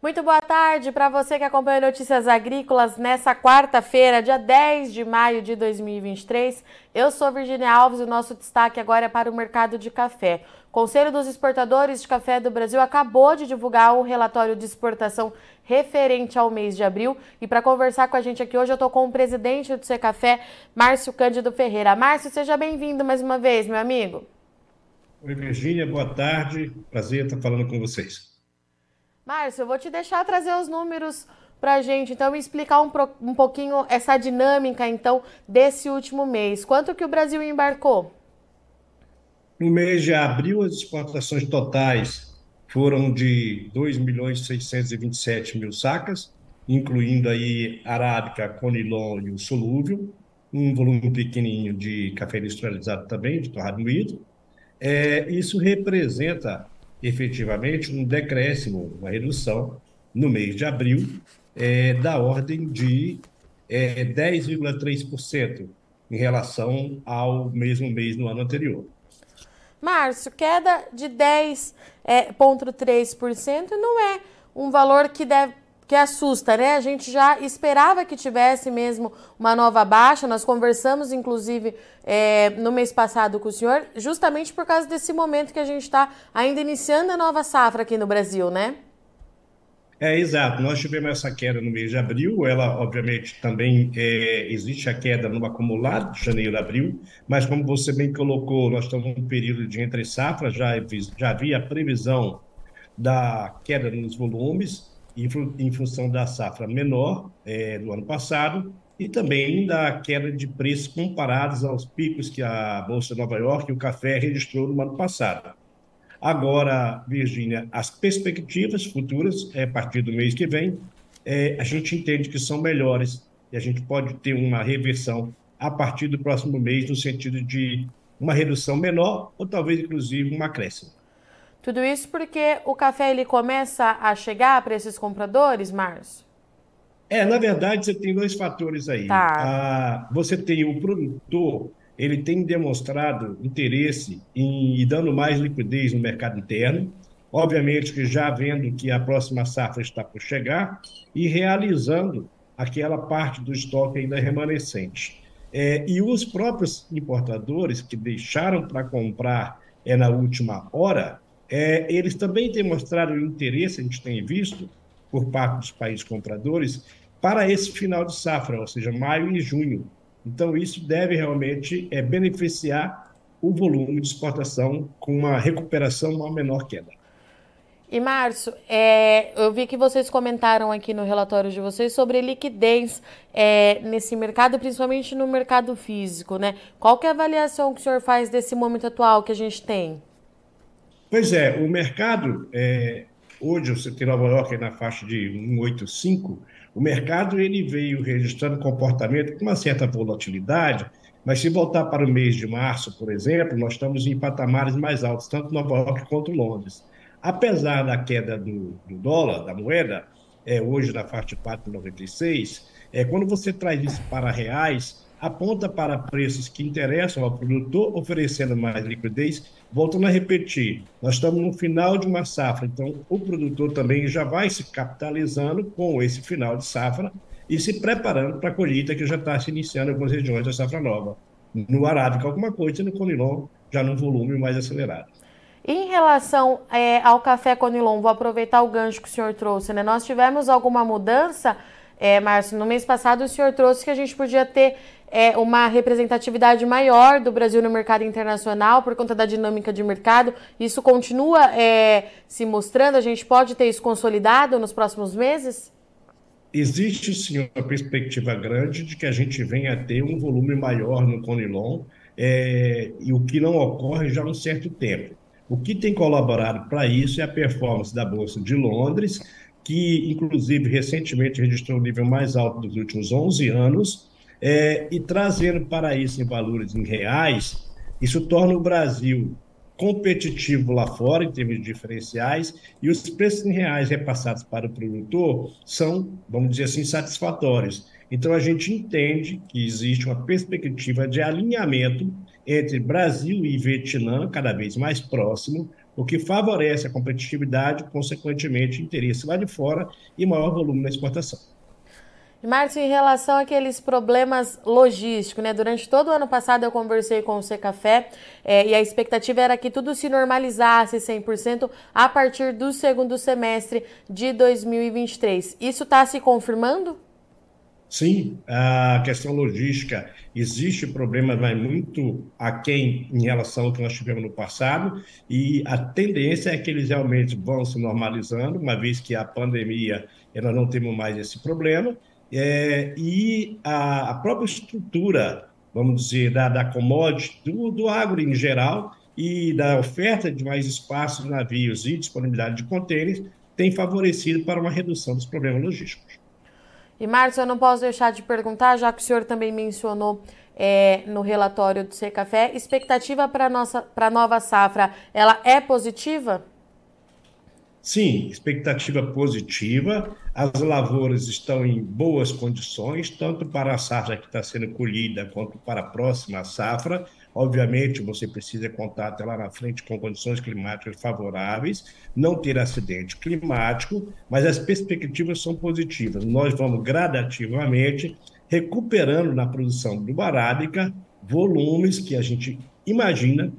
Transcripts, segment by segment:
Muito boa tarde para você que acompanha Notícias Agrícolas nessa quarta-feira, dia 10 de maio de 2023. Eu sou Virginia Alves e o nosso destaque agora é para o mercado de café. O Conselho dos Exportadores de Café do Brasil acabou de divulgar um relatório de exportação referente ao mês de abril. E para conversar com a gente aqui hoje, eu estou com o presidente do Secafé, Márcio Cândido Ferreira. Márcio, seja bem-vindo mais uma vez, meu amigo. Oi, Virginia, boa tarde. Prazer estar falando com vocês. Márcio, eu vou te deixar trazer os números para gente, então explicar um, um pouquinho essa dinâmica então desse último mês. Quanto que o Brasil embarcou? No mês de abril, as exportações totais foram de 2 milhões 627 mil sacas, incluindo aí arábica, conilon e o solúvel, um volume pequenininho de café industrializado também, de torrado moído. É, isso representa efetivamente um decréscimo, uma redução no mês de abril é, da ordem de é, 10,3% em relação ao mesmo mês no ano anterior. Márcio, queda de 10,3% é, não é um valor que deve que assusta, né? A gente já esperava que tivesse mesmo uma nova baixa. Nós conversamos, inclusive, é, no mês passado com o senhor, justamente por causa desse momento que a gente está ainda iniciando a nova safra aqui no Brasil, né? É, exato. Nós tivemos essa queda no mês de abril. Ela, obviamente, também é, existe a queda no acumulado de janeiro a abril, mas como você bem colocou, nós estamos num período de entre safra, já, já havia previsão da queda nos volumes em função da safra menor é, do ano passado e também da queda de preços comparados aos picos que a Bolsa de Nova York e o café registrou no ano passado. Agora, Virgínia, as perspectivas futuras, é, a partir do mês que vem, é, a gente entende que são melhores e a gente pode ter uma reversão a partir do próximo mês, no sentido de uma redução menor ou talvez, inclusive, um acréscimo. Tudo isso porque o café ele começa a chegar para esses compradores, Márcio? É, na verdade, você tem dois fatores aí. Tá. Ah, você tem o produtor, ele tem demonstrado interesse em ir dando mais liquidez no mercado interno, obviamente que já vendo que a próxima safra está por chegar e realizando aquela parte do estoque ainda remanescente. É, e os próprios importadores que deixaram para comprar é na última hora, é, eles também mostrado interesse, a gente tem visto, por parte dos países compradores, para esse final de safra, ou seja, maio e junho. Então, isso deve realmente é, beneficiar o volume de exportação com uma recuperação, uma menor queda. E, Márcio, é, eu vi que vocês comentaram aqui no relatório de vocês sobre liquidez é, nesse mercado, principalmente no mercado físico, né? Qual que é a avaliação que o senhor faz desse momento atual que a gente tem? Pois é, o mercado, é, hoje você tem Nova York na faixa de 185, o mercado ele veio registrando comportamento com uma certa volatilidade, mas se voltar para o mês de março, por exemplo, nós estamos em patamares mais altos, tanto Nova York quanto Londres. Apesar da queda do, do dólar, da moeda, é, hoje na faixa de 4,96, é, quando você traz isso para reais, aponta para preços que interessam ao produtor, oferecendo mais liquidez. Voltando a repetir, nós estamos no final de uma safra, então o produtor também já vai se capitalizando com esse final de safra e se preparando para a colheita que já está se iniciando em algumas regiões da safra nova. No Arábica, alguma coisa, e no Conilon, já num volume mais acelerado. Em relação é, ao café Conilon, vou aproveitar o gancho que o senhor trouxe, né? Nós tivemos alguma mudança, é, Márcio? No mês passado o senhor trouxe que a gente podia ter é, uma representatividade maior do Brasil no mercado internacional por conta da dinâmica de mercado. Isso continua é, se mostrando? A gente pode ter isso consolidado nos próximos meses? Existe sim uma perspectiva grande de que a gente venha a ter um volume maior no Conilon, é, e o que não ocorre já há um certo tempo. O que tem colaborado para isso é a performance da Bolsa de Londres, que, inclusive, recentemente registrou o nível mais alto dos últimos 11 anos, é, e trazendo para isso em valores em reais, isso torna o Brasil competitivo lá fora, em termos de diferenciais, e os preços em reais repassados para o produtor são, vamos dizer assim, satisfatórios. Então, a gente entende que existe uma perspectiva de alinhamento entre Brasil e Vietnã, cada vez mais próximo, o que favorece a competitividade, consequentemente, interesse lá de fora e maior volume na exportação. Márcio, em relação àqueles problemas logísticos, né? Durante todo o ano passado eu conversei com o Secafé é, e a expectativa era que tudo se normalizasse 100% a partir do segundo semestre de 2023. Isso está se confirmando? Sim, a questão logística existe problema, mas muito aquém em relação ao que nós tivemos no passado, e a tendência é que eles realmente vão se normalizando, uma vez que a pandemia nós não temos mais esse problema, é, e a, a, própria estrutura, vamos dizer, da, da commodity, do, do agro em geral, e da oferta de mais espaço de navios e disponibilidade de contêineres, tem favorecido para uma redução dos problemas logísticos. E, Márcio, eu não posso deixar de perguntar, já que o senhor também mencionou é, no relatório do Secafé, expectativa para a nova safra, ela é positiva? Sim, expectativa positiva. As lavouras estão em boas condições, tanto para a safra que está sendo colhida, quanto para a próxima safra. Obviamente, você precisa contar até lá na frente com condições climáticas favoráveis, não ter acidente climático, mas as perspectivas são positivas. Nós vamos gradativamente recuperando na produção do arábica volumes que a gente imagina,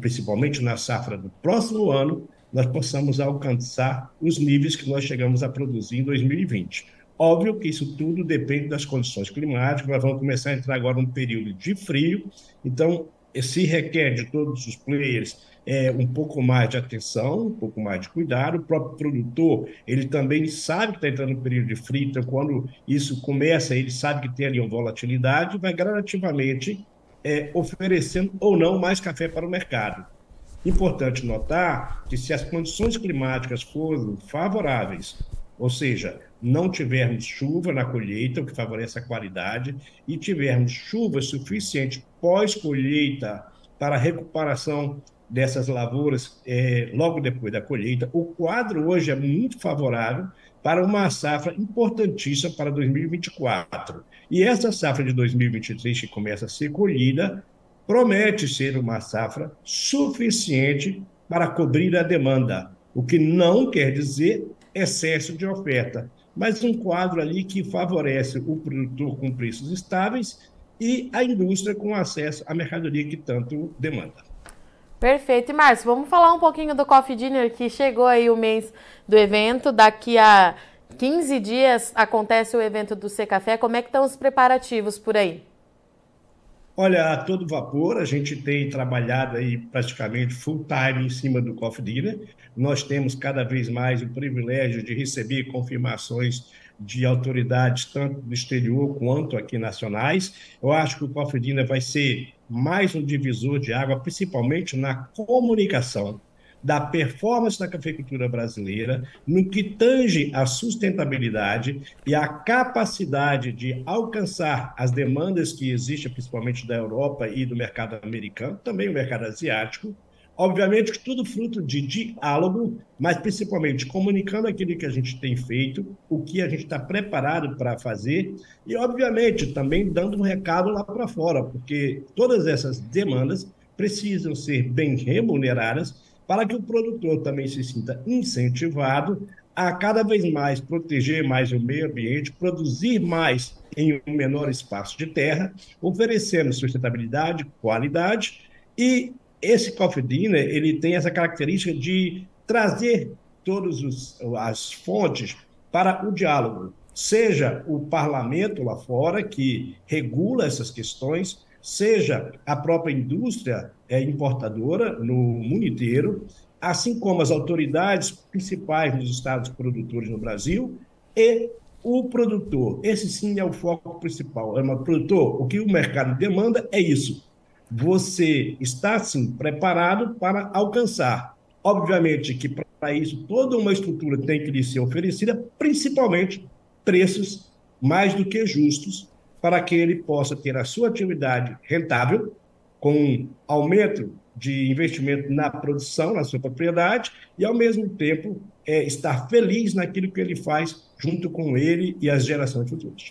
principalmente na safra do próximo ano, nós possamos alcançar os níveis que nós chegamos a produzir em 2020. Óbvio que isso tudo depende das condições climáticas, nós vamos começar a entrar agora num período de frio, então se requer de todos os players é, um pouco mais de atenção, um pouco mais de cuidado. O próprio produtor, ele também sabe que está entrando no período de frio, então quando isso começa, ele sabe que tem ali uma volatilidade, vai gradativamente é, oferecendo ou não mais café para o mercado. Importante notar que se as condições climáticas forem favoráveis, ou seja, não tivermos chuva na colheita, o que favorece a qualidade, e tivermos chuva suficiente pós-colheita para a recuperação dessas lavouras é, logo depois da colheita, o quadro hoje é muito favorável para uma safra importantíssima para 2024. E essa safra de 2023, que começa a ser colhida, promete ser uma safra suficiente para cobrir a demanda, o que não quer dizer excesso de oferta, mas um quadro ali que favorece o produtor com preços estáveis e a indústria com acesso à mercadoria que tanto demanda. Perfeito. E Márcio, vamos falar um pouquinho do Coffee Dinner, que chegou aí o mês do evento. Daqui a 15 dias acontece o evento do C Café. Como é que estão os preparativos por aí? Olha, a todo vapor, a gente tem trabalhado aí praticamente full time em cima do Coffee Dinner. Nós temos cada vez mais o privilégio de receber confirmações de autoridades, tanto do exterior quanto aqui nacionais. Eu acho que o Coffee Dinner vai ser mais um divisor de água, principalmente na comunicação da performance da cafeicultura brasileira no que tange a sustentabilidade e a capacidade de alcançar as demandas que existem, principalmente da Europa e do mercado americano, também o mercado asiático. Obviamente que tudo fruto de diálogo, mas principalmente comunicando aquilo que a gente tem feito, o que a gente está preparado para fazer e, obviamente, também dando um recado lá para fora, porque todas essas demandas precisam ser bem remuneradas para que o produtor também se sinta incentivado a cada vez mais proteger mais o meio ambiente, produzir mais em um menor espaço de terra, oferecendo sustentabilidade, qualidade. E esse coffee dinner ele tem essa característica de trazer todas as fontes para o diálogo, seja o parlamento lá fora que regula essas questões, seja a própria indústria é, importadora no mundo inteiro, assim como as autoridades principais dos estados produtores no Brasil e o produtor. Esse sim é o foco principal. É uma produtor, o que o mercado demanda é isso. Você está sim preparado para alcançar. Obviamente que para isso toda uma estrutura tem que lhe ser oferecida, principalmente preços mais do que justos para que ele possa ter a sua atividade rentável, com aumento de investimento na produção, na sua propriedade, e, ao mesmo tempo, é, estar feliz naquilo que ele faz junto com ele e as gerações futuras.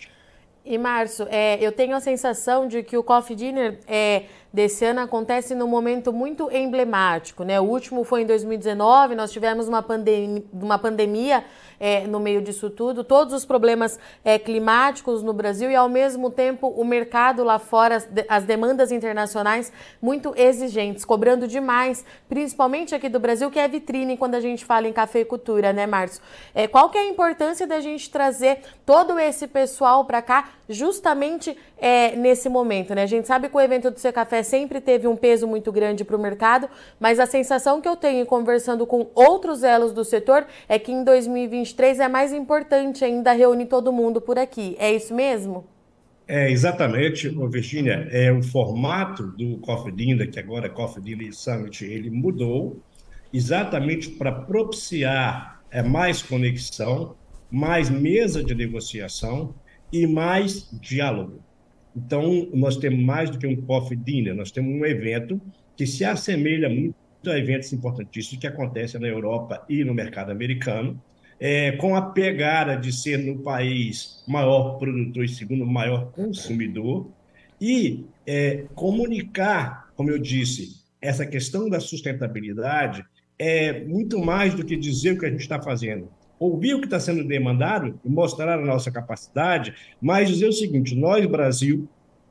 E, Márcio, é, eu tenho a sensação de que o Coffee Dinner é, desse ano acontece num momento muito emblemático. Né? O último foi em 2019, nós tivemos uma, pandem uma pandemia é, no meio disso tudo, todos os problemas é, climáticos no Brasil e, ao mesmo tempo, o mercado lá fora, as, de, as demandas internacionais muito exigentes, cobrando demais, principalmente aqui do Brasil, que é vitrine quando a gente fala em cafeicultura, né, Márcio? É, qual que é a importância da gente trazer todo esse pessoal para cá justamente é, nesse momento, né? A gente sabe que o evento do Seu Café sempre teve um peso muito grande para o mercado, mas a sensação que eu tenho conversando com outros elos do setor é que em 2023 é mais importante ainda reunir todo mundo por aqui. É isso mesmo? É, exatamente, Virginia. É, o formato do Coffee Dinner, que agora é Coffee Dinner Summit, ele mudou exatamente para propiciar é, mais conexão, mais mesa de negociação e mais diálogo. Então, nós temos mais do que um coffee dinner, nós temos um evento que se assemelha muito a eventos importantíssimos que acontecem na Europa e no mercado americano, é, com a pegada de ser no país maior produtor e segundo maior consumidor, e é, comunicar, como eu disse, essa questão da sustentabilidade é muito mais do que dizer o que a gente está fazendo ouvir o que está sendo demandado e mostrar a nossa capacidade, mas dizer o seguinte: nós, Brasil,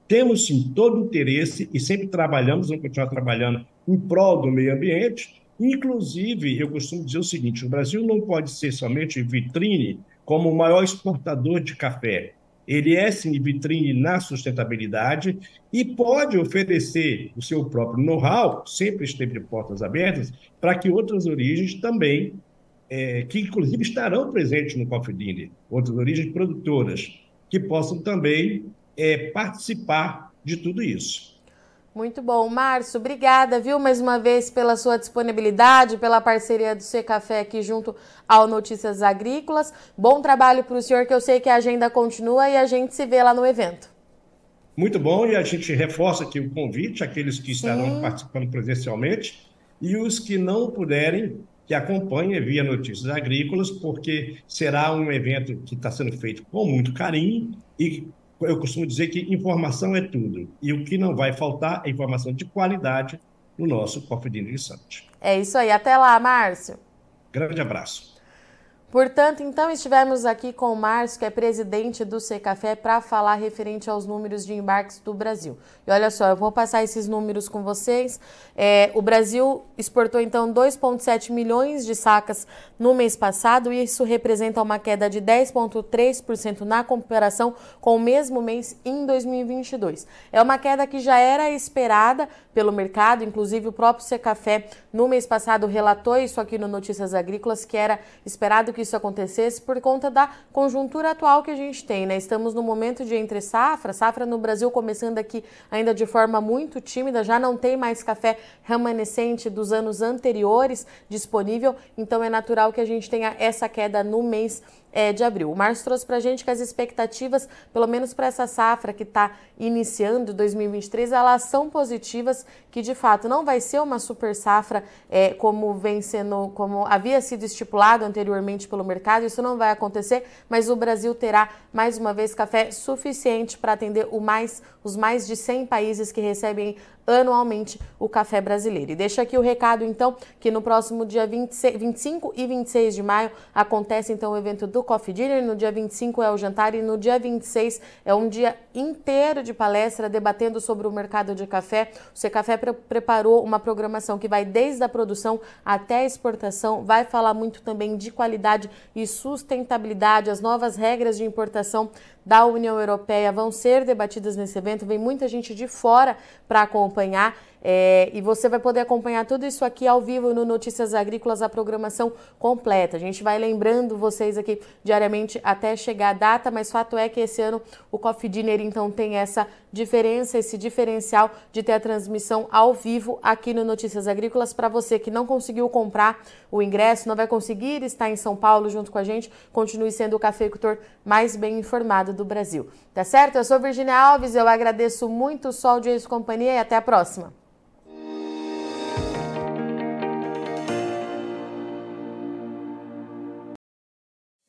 temos sim todo o interesse e sempre trabalhamos, vamos continuar trabalhando em prol do meio ambiente. Inclusive, eu costumo dizer o seguinte: o Brasil não pode ser somente vitrine como o maior exportador de café. Ele é, sim, vitrine na sustentabilidade e pode oferecer o seu próprio know-how, sempre esteve de portas abertas, para que outras origens também é, que inclusive estarão presentes no Coffee Dinner, outras origens produtoras, que possam também é, participar de tudo isso. Muito bom. Márcio, obrigada, viu, mais uma vez pela sua disponibilidade, pela parceria do C Café aqui junto ao Notícias Agrícolas. Bom trabalho para o senhor, que eu sei que a agenda continua e a gente se vê lá no evento. Muito bom, e a gente reforça aqui o convite àqueles que estarão Sim. participando presencialmente e os que não puderem que acompanhe via Notícias Agrícolas, porque será um evento que está sendo feito com muito carinho e eu costumo dizer que informação é tudo. E o que não vai faltar é informação de qualidade no nosso Coffee Dinner Summit. É isso aí. Até lá, Márcio. Grande abraço. Portanto, então estivemos aqui com o Márcio, que é presidente do Secafé, para falar referente aos números de embarques do Brasil. E olha só, eu vou passar esses números com vocês. É, o Brasil exportou então 2,7 milhões de sacas no mês passado, e isso representa uma queda de 10,3% na comparação com o mesmo mês em 2022. É uma queda que já era esperada pelo mercado, inclusive o próprio Secafé no mês passado relatou isso aqui no Notícias Agrícolas, que era esperado que isso acontecesse por conta da conjuntura atual que a gente tem, né? Estamos no momento de entre safra, safra no Brasil começando aqui ainda de forma muito tímida, já não tem mais café remanescente dos anos anteriores disponível, então é natural que a gente tenha essa queda no mês é, de abril. O Márcio trouxe para a gente que as expectativas, pelo menos para essa safra que está iniciando 2023, elas são positivas, que de fato não vai ser uma super safra é, como vem sendo, como havia sido estipulado anteriormente pelo mercado, isso não vai acontecer, mas o Brasil terá mais uma vez café suficiente para atender mais, os mais de 100 países que recebem anualmente o café brasileiro. E deixa aqui o recado, então, que no próximo dia 26, 25 e 26 de maio acontece então o evento do Coffee Dinner, no dia 25 é o jantar e no dia 26 é um dia inteiro de palestra debatendo sobre o mercado de café. O Secafé pre preparou uma programação que vai desde a produção até a exportação, vai falar muito também de qualidade e sustentabilidade, as novas regras de importação da União Europeia vão ser debatidas nesse evento. Vem muita gente de fora para acompanhar é, e você vai poder acompanhar tudo isso aqui ao vivo no Notícias Agrícolas, a programação completa. A gente vai lembrando vocês aqui diariamente até chegar a data, mas fato é que esse ano o Coffee Dinner então tem essa diferença, esse diferencial de ter a transmissão ao vivo aqui no Notícias Agrícolas. Para você que não conseguiu comprar o ingresso, não vai conseguir estar em São Paulo junto com a gente, continue sendo o cafeicultor mais bem informado do Brasil. Tá certo? Eu sou Virginia Alves, eu agradeço muito o Sol de Companhia e até a próxima.